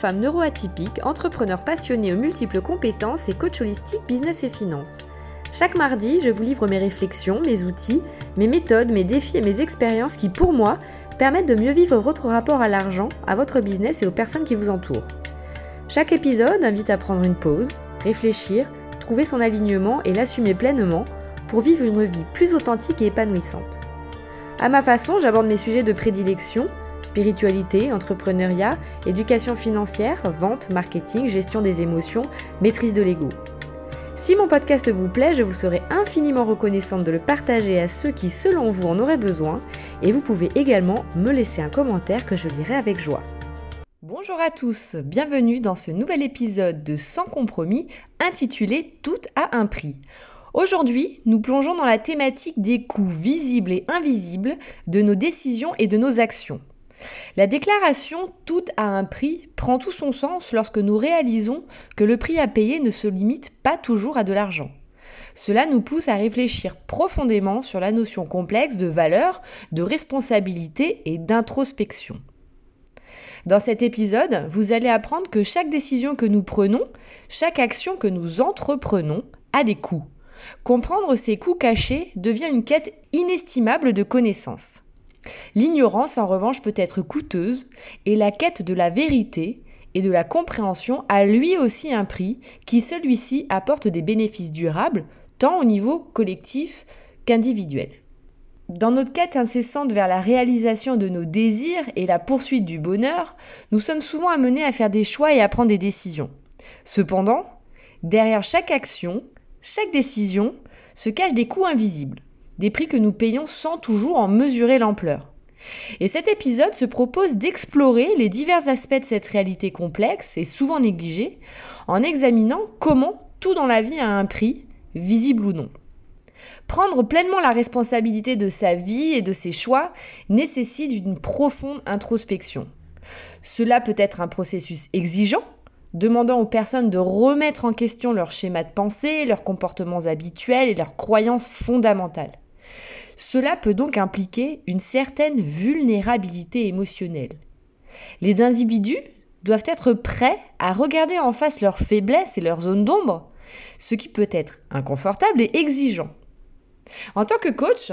Femme neuroatypique, entrepreneur passionnée aux multiples compétences et coach holistique business et finance. Chaque mardi, je vous livre mes réflexions, mes outils, mes méthodes, mes défis et mes expériences qui, pour moi, permettent de mieux vivre votre rapport à l'argent, à votre business et aux personnes qui vous entourent. Chaque épisode invite à prendre une pause, réfléchir, trouver son alignement et l'assumer pleinement pour vivre une vie plus authentique et épanouissante. À ma façon, j'aborde mes sujets de prédilection, spiritualité, entrepreneuriat, éducation financière, vente, marketing, gestion des émotions, maîtrise de l'ego. Si mon podcast vous plaît, je vous serai infiniment reconnaissante de le partager à ceux qui, selon vous, en auraient besoin, et vous pouvez également me laisser un commentaire que je lirai avec joie. Bonjour à tous, bienvenue dans ce nouvel épisode de Sans compromis intitulé Tout à un prix. Aujourd'hui, nous plongeons dans la thématique des coûts visibles et invisibles de nos décisions et de nos actions. La déclaration tout à un prix prend tout son sens lorsque nous réalisons que le prix à payer ne se limite pas toujours à de l'argent. Cela nous pousse à réfléchir profondément sur la notion complexe de valeur, de responsabilité et d'introspection. Dans cet épisode, vous allez apprendre que chaque décision que nous prenons, chaque action que nous entreprenons a des coûts. Comprendre ces coûts cachés devient une quête inestimable de connaissances. L'ignorance, en revanche, peut être coûteuse et la quête de la vérité et de la compréhension a lui aussi un prix qui celui-ci apporte des bénéfices durables tant au niveau collectif qu'individuel. Dans notre quête incessante vers la réalisation de nos désirs et la poursuite du bonheur, nous sommes souvent amenés à faire des choix et à prendre des décisions. Cependant, derrière chaque action, chaque décision se cachent des coûts invisibles des prix que nous payons sans toujours en mesurer l'ampleur. Et cet épisode se propose d'explorer les divers aspects de cette réalité complexe et souvent négligée, en examinant comment tout dans la vie a un prix, visible ou non. Prendre pleinement la responsabilité de sa vie et de ses choix nécessite une profonde introspection. Cela peut être un processus exigeant, demandant aux personnes de remettre en question leur schéma de pensée, leurs comportements habituels et leurs croyances fondamentales. Cela peut donc impliquer une certaine vulnérabilité émotionnelle. Les individus doivent être prêts à regarder en face leurs faiblesses et leurs zones d'ombre, ce qui peut être inconfortable et exigeant. En tant que coach,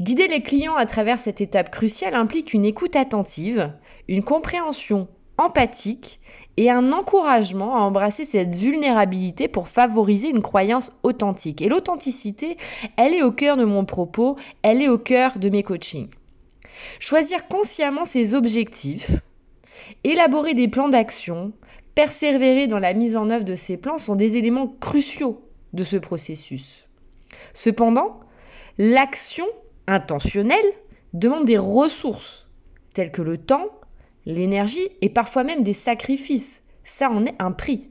guider les clients à travers cette étape cruciale implique une écoute attentive, une compréhension empathique et un encouragement à embrasser cette vulnérabilité pour favoriser une croyance authentique. Et l'authenticité, elle est au cœur de mon propos, elle est au cœur de mes coachings. Choisir consciemment ses objectifs, élaborer des plans d'action, persévérer dans la mise en œuvre de ces plans sont des éléments cruciaux de ce processus. Cependant, l'action intentionnelle demande des ressources telles que le temps, l'énergie et parfois même des sacrifices. Ça en est un prix.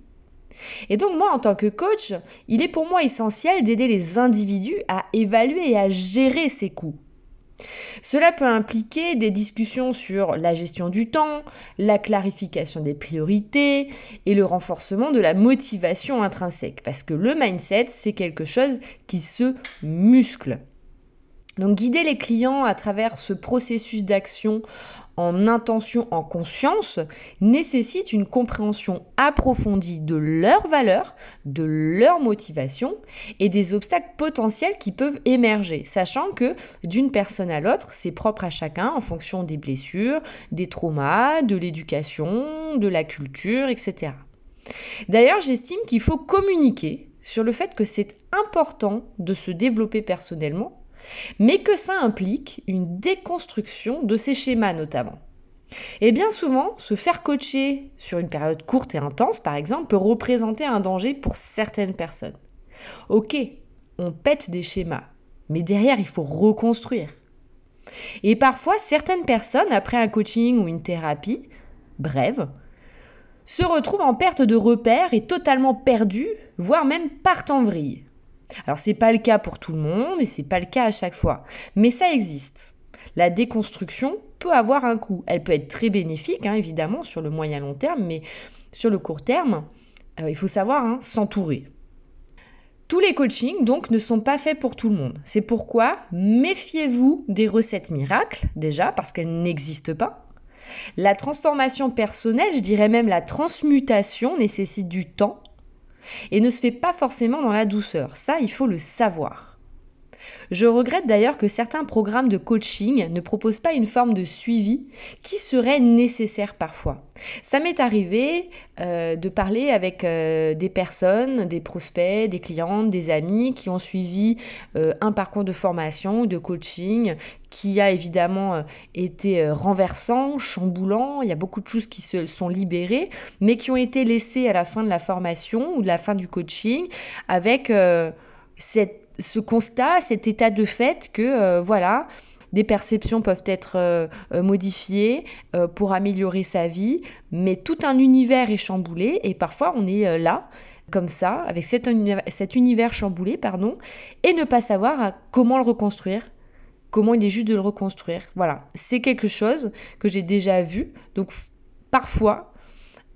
Et donc moi, en tant que coach, il est pour moi essentiel d'aider les individus à évaluer et à gérer ces coûts. Cela peut impliquer des discussions sur la gestion du temps, la clarification des priorités et le renforcement de la motivation intrinsèque. Parce que le mindset, c'est quelque chose qui se muscle. Donc guider les clients à travers ce processus d'action en intention, en conscience, nécessite une compréhension approfondie de leurs valeurs, de leurs motivations et des obstacles potentiels qui peuvent émerger, sachant que d'une personne à l'autre, c'est propre à chacun en fonction des blessures, des traumas, de l'éducation, de la culture, etc. D'ailleurs, j'estime qu'il faut communiquer sur le fait que c'est important de se développer personnellement mais que ça implique une déconstruction de ces schémas notamment. Et bien souvent, se faire coacher sur une période courte et intense, par exemple, peut représenter un danger pour certaines personnes. Ok, on pète des schémas, mais derrière, il faut reconstruire. Et parfois, certaines personnes, après un coaching ou une thérapie, brève, se retrouvent en perte de repères et totalement perdues, voire même partent en vrille. Alors c'est pas le cas pour tout le monde et c'est pas le cas à chaque fois, mais ça existe. La déconstruction peut avoir un coût. Elle peut être très bénéfique, hein, évidemment, sur le moyen long terme, mais sur le court terme, euh, il faut savoir hein, s'entourer. Tous les coachings, donc, ne sont pas faits pour tout le monde. C'est pourquoi méfiez-vous des recettes miracles, déjà, parce qu'elles n'existent pas. La transformation personnelle, je dirais même la transmutation, nécessite du temps et ne se fait pas forcément dans la douceur. Ça, il faut le savoir. Je regrette d'ailleurs que certains programmes de coaching ne proposent pas une forme de suivi qui serait nécessaire parfois. Ça m'est arrivé euh, de parler avec euh, des personnes, des prospects, des clientes, des amis qui ont suivi euh, un parcours de formation ou de coaching qui a évidemment été renversant, chamboulant, il y a beaucoup de choses qui se sont libérées, mais qui ont été laissées à la fin de la formation ou de la fin du coaching avec cette ce constat, cet état de fait que, euh, voilà, des perceptions peuvent être euh, euh, modifiées pour améliorer sa vie, mais tout un univers est chamboulé et parfois on est là, comme ça, avec cet univers, cet univers chamboulé, pardon, et ne pas savoir comment le reconstruire, comment il est juste de le reconstruire. Voilà, c'est quelque chose que j'ai déjà vu. Donc parfois,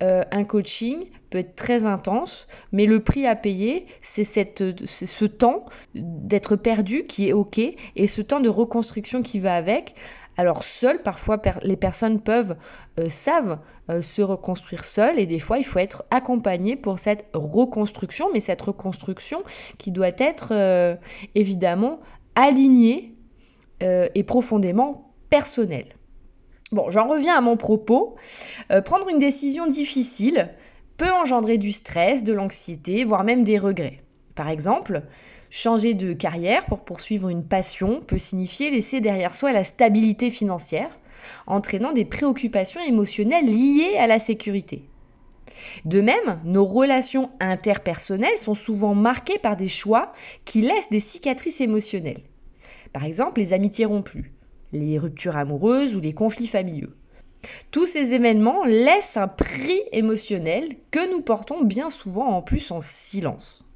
un coaching peut être très intense, mais le prix à payer, c'est ce temps d'être perdu qui est OK et ce temps de reconstruction qui va avec. Alors seul, parfois les personnes peuvent, euh, savent euh, se reconstruire seules et des fois il faut être accompagné pour cette reconstruction, mais cette reconstruction qui doit être euh, évidemment alignée et profondément personnelle. Bon, j'en reviens à mon propos. prendre une décision difficile, peut engendrer du stress, de l'anxiété, voire même des regrets. Par exemple, changer de carrière pour poursuivre une passion peut signifier laisser derrière soi la stabilité financière, entraînant des préoccupations émotionnelles liées à la sécurité. De même, nos relations interpersonnelles sont souvent marquées par des choix qui laissent des cicatrices émotionnelles. Par exemple, les amitiés rompues, les ruptures amoureuses ou les conflits familiaux. Tous ces événements laissent un prix émotionnel que nous portons bien souvent en plus en silence.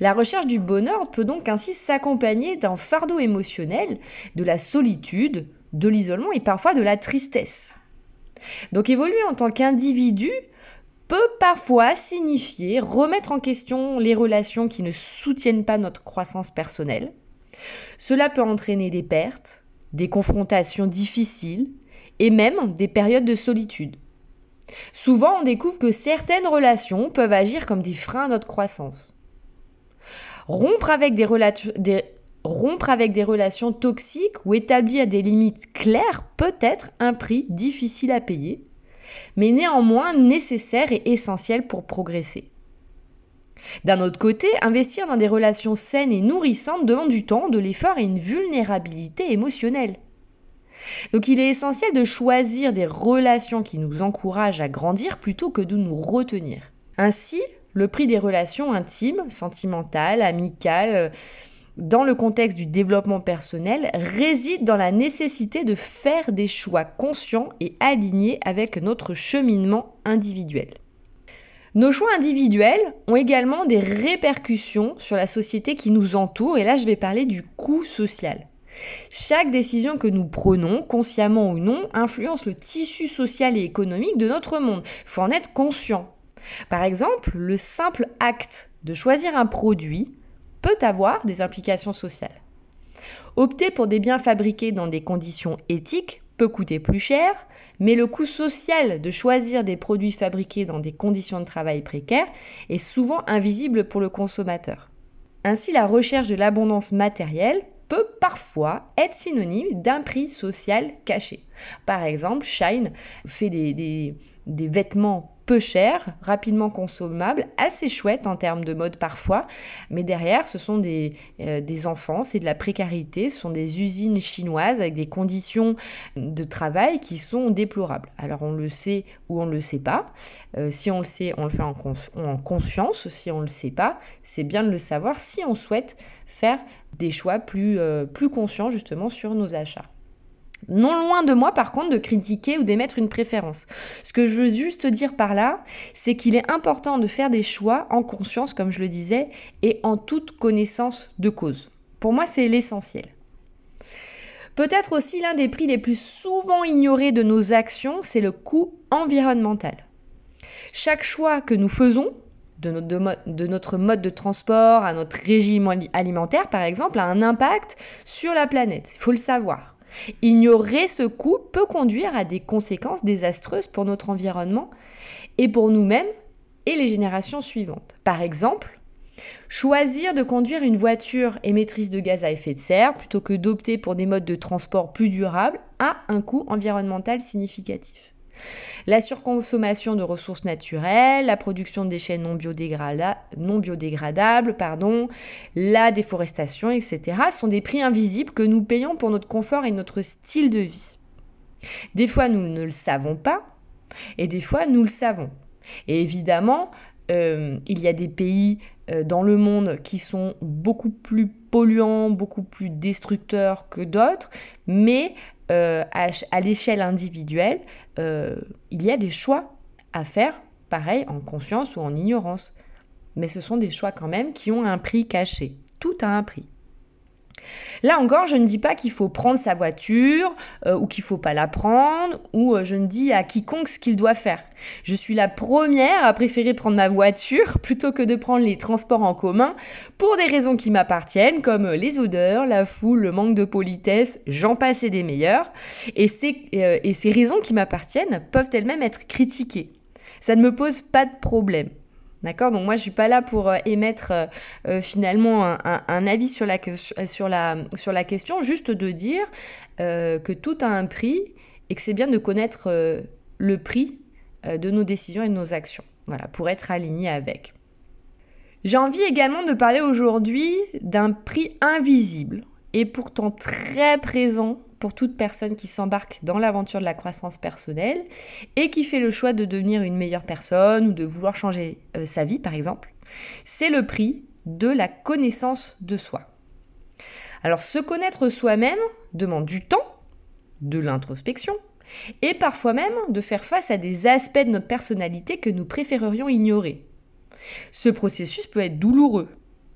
La recherche du bonheur peut donc ainsi s'accompagner d'un fardeau émotionnel, de la solitude, de l'isolement et parfois de la tristesse. Donc évoluer en tant qu'individu peut parfois signifier remettre en question les relations qui ne soutiennent pas notre croissance personnelle. Cela peut entraîner des pertes, des confrontations difficiles, et même des périodes de solitude. Souvent, on découvre que certaines relations peuvent agir comme des freins à notre croissance. Rompre avec des, relations toxiques ou établir des limites claires peut être un prix difficile à payer, mais néanmoins nécessaire et essentiel pour progresser. D'un autre côté, investir dans des relations saines et nourrissantes demande du temps, de l'effort et une vulnérabilité émotionnelle. Donc il est essentiel de choisir des relations qui nous encouragent à grandir plutôt que de nous retenir. Ainsi, le prix des relations intimes, sentimentales, amicales, euh, dans le contexte du développement personnel, réside dans la nécessité de faire des choix conscients et alignés avec notre cheminement individuel. Nos choix individuels ont également des répercussions sur la société qui nous entoure, et là je vais parler du coût social. Chaque décision que nous prenons, consciemment ou non, influence le tissu social et économique de notre monde. Il faut en être conscient. Par exemple, le simple acte de choisir un produit peut avoir des implications sociales. Opter pour des biens fabriqués dans des conditions éthiques peut coûter plus cher, mais le coût social de choisir des produits fabriqués dans des conditions de travail précaires est souvent invisible pour le consommateur. Ainsi, la recherche de l'abondance matérielle peut parfois être synonyme d'un prix social caché. Par exemple, Shine fait des, des, vêtements peu chers, rapidement consommables, assez chouettes en termes de mode parfois, mais derrière, ce sont des, euh, des enfants, c'est de la précarité, ce sont des usines chinoises avec des conditions de travail qui sont déplorables. Alors on le sait ou on ne le sait pas. Euh, si on le sait, on le fait en, en conscience. Si on ne le sait pas, c'est bien de le savoir si on souhaite faire des choix plus, euh, plus conscients justement sur nos achats. Non loin de moi, par contre, de critiquer ou d'émettre une préférence. Ce que je veux juste dire par là, c'est qu'il est important de faire des choix en conscience, comme je le disais, et en toute connaissance de cause. Pour moi, c'est l'essentiel. Peut-être aussi l'un des prix les plus souvent ignorés de nos actions, c'est le coût environnemental. Chaque choix que nous faisons, de notre, mode de transport, à notre régime alimentaire par exemple, a un impact sur la planète. Il faut le savoir. Ignorer ce coût peut conduire à des conséquences désastreuses pour notre environnement et pour nous-mêmes et les générations suivantes. Par exemple, choisir de conduire une voiture émettrice de gaz à effet de serre plutôt que d'opter pour des modes de transport plus durables a un coût environnemental significatif. La surconsommation de ressources naturelles, la production de déchets non, biodégradables, pardon, la déforestation, etc. sont des prix invisibles que nous payons pour notre confort et notre style de vie. Des fois, nous ne le savons pas et des fois, nous le savons. Et évidemment, euh, il y a des pays euh, dans le monde qui sont beaucoup plus polluants, beaucoup plus destructeurs que d'autres, mais euh, à, l'échelle individuelle, euh, il y a des choix à faire, pareil, en conscience ou en ignorance. Mais ce sont des choix quand même qui ont un prix caché. Tout a un prix. Là encore, je ne dis pas qu'il faut prendre sa voiture euh, ou qu'il faut pas la prendre ou euh, je ne dis à quiconque ce qu'il doit faire. Je suis la première à préférer prendre ma voiture plutôt que de prendre les transports en commun pour des raisons qui m'appartiennent comme les odeurs, la foule, le manque de politesse, j'en passe et des meilleurs. Et euh, et ces raisons qui m'appartiennent peuvent elles-mêmes être critiquées. Ça ne me pose pas de problème. D'accord Donc moi, je suis pas là pour euh, émettre euh, euh, finalement un, avis sur la question, juste de dire que tout a un prix et que c'est bien de connaître le prix de nos décisions et de nos actions. Voilà, pour être aligné avec. J'ai envie également de parler aujourd'hui d'un prix invisible et pourtant très présent pour toute personne qui s'embarque dans l'aventure de la croissance personnelle et qui fait le choix de devenir une meilleure personne ou de vouloir changer euh, sa vie par exemple, c'est le prix de la connaissance de soi. Alors se connaître soi-même demande du temps, de l'introspection, et parfois même de faire face à des aspects de notre personnalité que nous préférerions ignorer. Ce processus peut être douloureux,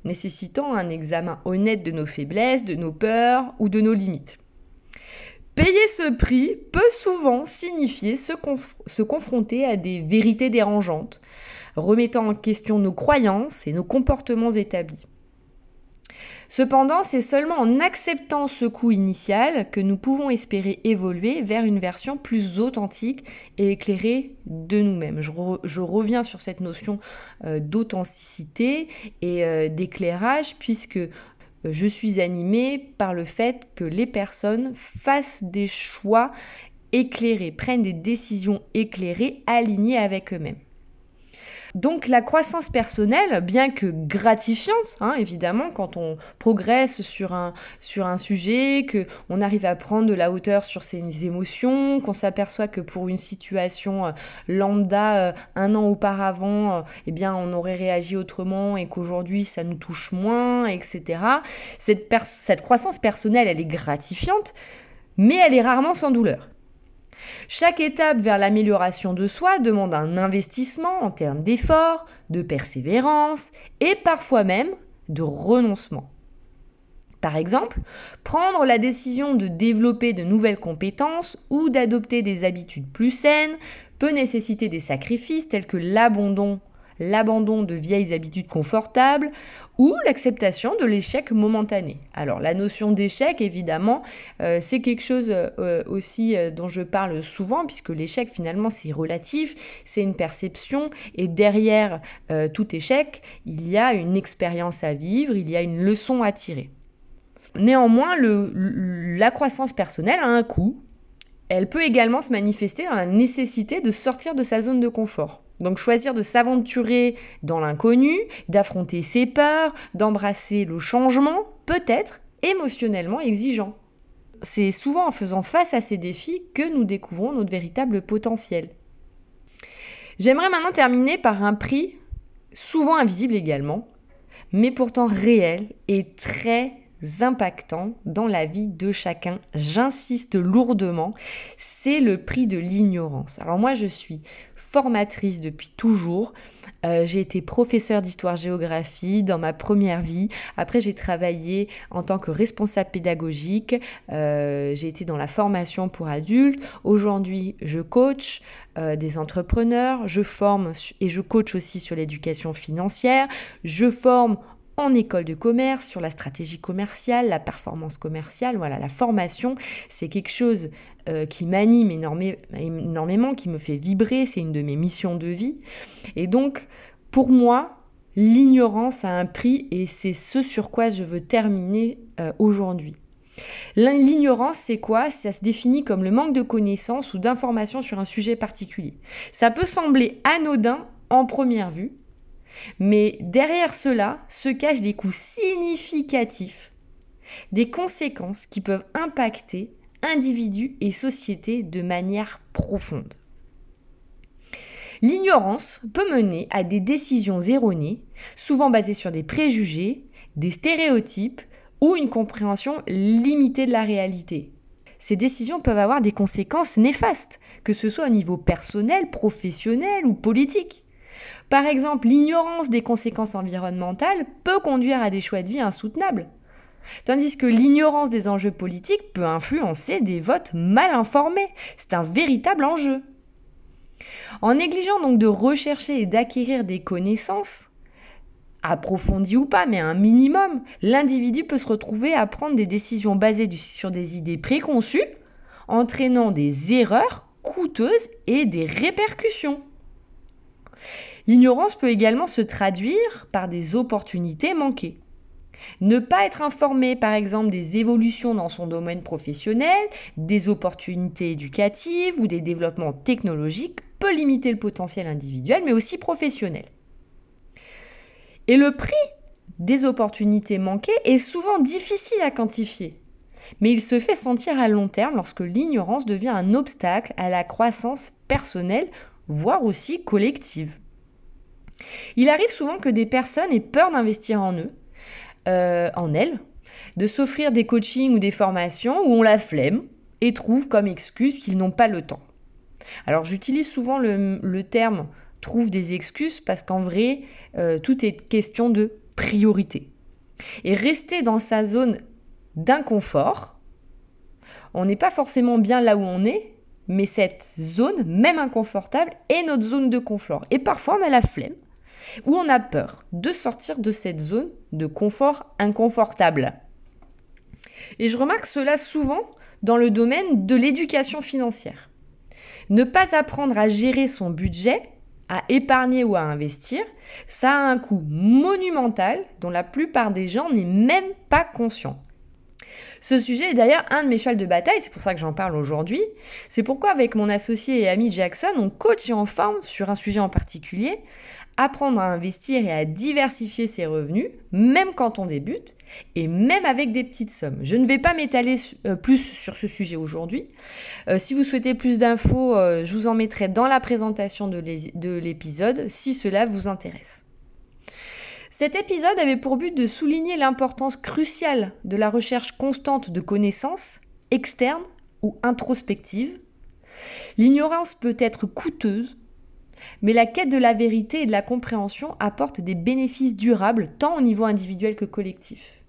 nécessitant un examen honnête de nos faiblesses, de nos peurs ou de nos limites. Payer ce prix peut souvent signifier se, confronter à des vérités dérangeantes, remettant en question nos croyances et nos comportements établis. Cependant, c'est seulement en acceptant ce coût initial que nous pouvons espérer évoluer vers une version plus authentique et éclairée de nous-mêmes. Je, reviens sur cette notion euh, d'authenticité et euh, d'éclairage puisque je suis animée par le fait que les personnes fassent des choix éclairés, prennent des décisions éclairées, alignées avec eux-mêmes. Donc la croissance personnelle, bien que gratifiante, hein, évidemment, quand on progresse sur un, sur un sujet, qu'on arrive à prendre de la hauteur sur ses émotions, qu'on s'aperçoit que pour une situation euh, lambda euh, un an auparavant, euh, eh bien on aurait réagi autrement et qu'aujourd'hui ça nous touche moins, etc. Cette, cette croissance personnelle, elle est gratifiante, mais elle est rarement sans douleur. Chaque étape vers l'amélioration de soi demande un investissement en termes d'effort, de persévérance et parfois même de renoncement. Par exemple, prendre la décision de développer de nouvelles compétences ou d'adopter des habitudes plus saines peut nécessiter des sacrifices tels que l'abandon l'abandon de vieilles habitudes confortables ou l'acceptation de l'échec momentané. Alors la notion d'échec, évidemment, euh, c'est quelque chose euh, aussi euh, dont je parle souvent, puisque l'échec, finalement, c'est relatif, c'est une perception, et derrière tout échec, il y a une expérience à vivre, il y a une leçon à tirer. Néanmoins, la croissance personnelle a un coût. Elle peut également se manifester dans la nécessité de sortir de sa zone de confort. Donc choisir de s'aventurer dans l'inconnu, d'affronter ses peurs, d'embrasser le changement, peut être émotionnellement exigeant. C'est souvent en faisant face à ces défis que nous découvrons notre véritable potentiel. J'aimerais maintenant terminer par un prix souvent invisible également, mais pourtant réel et très impactant dans la vie de chacun. J'insiste lourdement, c'est le prix de l'ignorance. Alors moi je suis formatrice depuis toujours. Euh, j'ai été professeure d'histoire-géographie dans ma première vie. Après, j'ai travaillé en tant que responsable pédagogique. Euh, j'ai été dans la formation pour adultes. Aujourd'hui, je coach euh, des entrepreneurs. Je forme et je coach aussi sur l'éducation financière. Je forme en école de commerce sur la stratégie commerciale, la performance commerciale, voilà, la formation, c'est quelque chose euh, qui m'anime énormément, qui me fait vibrer, c'est une de mes missions de vie. Et donc, pour moi, l'ignorance a un prix et c'est ce sur quoi je veux terminer euh, aujourd'hui. L'ignorance, c'est quoi? Ça se définit comme le manque de connaissances ou d'informations sur un sujet particulier. Ça peut sembler anodin en première vue, mais derrière cela se cachent des coûts significatifs, des conséquences qui peuvent impacter individus et sociétés de manière profonde. L'ignorance peut mener à des décisions erronées, souvent basées sur des préjugés, des stéréotypes ou une compréhension limitée de la réalité. Ces décisions peuvent avoir des conséquences néfastes, que ce soit au niveau personnel, professionnel ou politique. Par exemple, l'ignorance des conséquences environnementales peut conduire à des choix de vie insoutenables. Tandis que l'ignorance des enjeux politiques peut influencer des votes mal informés. C'est un véritable enjeu. En négligeant donc de rechercher et d'acquérir des connaissances, approfondies ou pas, mais un minimum, l'individu peut se retrouver à prendre des décisions basées sur des idées préconçues, entraînant des erreurs coûteuses et des répercussions. L'ignorance peut également se traduire par des opportunités manquées. Ne pas être informé, par exemple, des évolutions dans son domaine professionnel, des opportunités éducatives ou des développements technologiques peut limiter le potentiel individuel, mais aussi professionnel. Et le prix des opportunités manquées est souvent difficile à quantifier, mais il se fait sentir à long terme lorsque l'ignorance devient un obstacle à la croissance personnelle, voire aussi collective. Il arrive souvent que des personnes aient peur d'investir en eux, euh, en elles, de s'offrir des coachings ou des formations où on la flemme et trouvent comme excuse qu'ils n'ont pas le temps. Alors j'utilise souvent le, terme trouve des excuses parce qu'en vrai, euh, tout est question de priorité. Et rester dans sa zone d'inconfort, on n'est pas forcément bien là où on est, mais cette zone, même inconfortable, est notre zone de confort. Et parfois, on a la flemme ou on a peur de sortir de cette zone de confort inconfortable. Et je remarque cela souvent dans le domaine de l'éducation financière. Ne pas apprendre à gérer son budget, à épargner ou à investir, ça a un coût monumental dont la plupart des gens n'est même pas conscient. Ce sujet est d'ailleurs un de mes chevals de bataille, c'est pour ça que j'en parle aujourd'hui. C'est pourquoi avec mon associé et ami Jackson, on coach et on forme sur un sujet en particulier apprendre à investir et à diversifier ses revenus, même quand on débute, et même avec des petites sommes. Je ne vais pas m'étaler euh, plus sur ce sujet aujourd'hui. Euh, si vous souhaitez plus d'infos, euh, je vous en mettrai dans la présentation de l'épisode, si cela vous intéresse. Cet épisode avait pour but de souligner l'importance cruciale de la recherche constante de connaissances, externes ou introspectives. L'ignorance peut être coûteuse, mais la quête de la vérité et de la compréhension apporte des bénéfices durables tant au niveau individuel que collectif.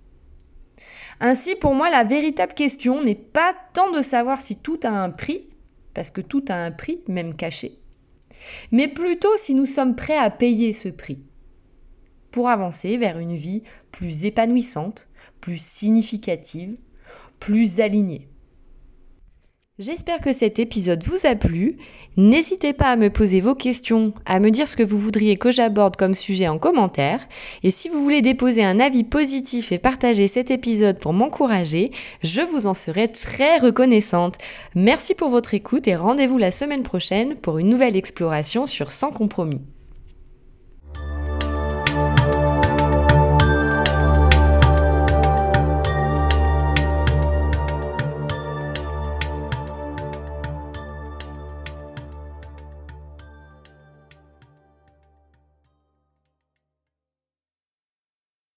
Ainsi, pour moi, la véritable question n'est pas tant de savoir si tout a un prix, parce que tout a un prix, même caché, mais plutôt si nous sommes prêts à payer ce prix pour avancer vers une vie plus épanouissante, plus significative, plus alignée. J'espère que cet épisode vous a plu. N'hésitez pas à me poser vos questions, à me dire ce que vous voudriez que j'aborde comme sujet en commentaire. Et si vous voulez déposer un avis positif et partager cet épisode pour m'encourager, je vous en serai très reconnaissante. Merci pour votre écoute et rendez-vous la semaine prochaine pour une nouvelle exploration sur Sans compromis.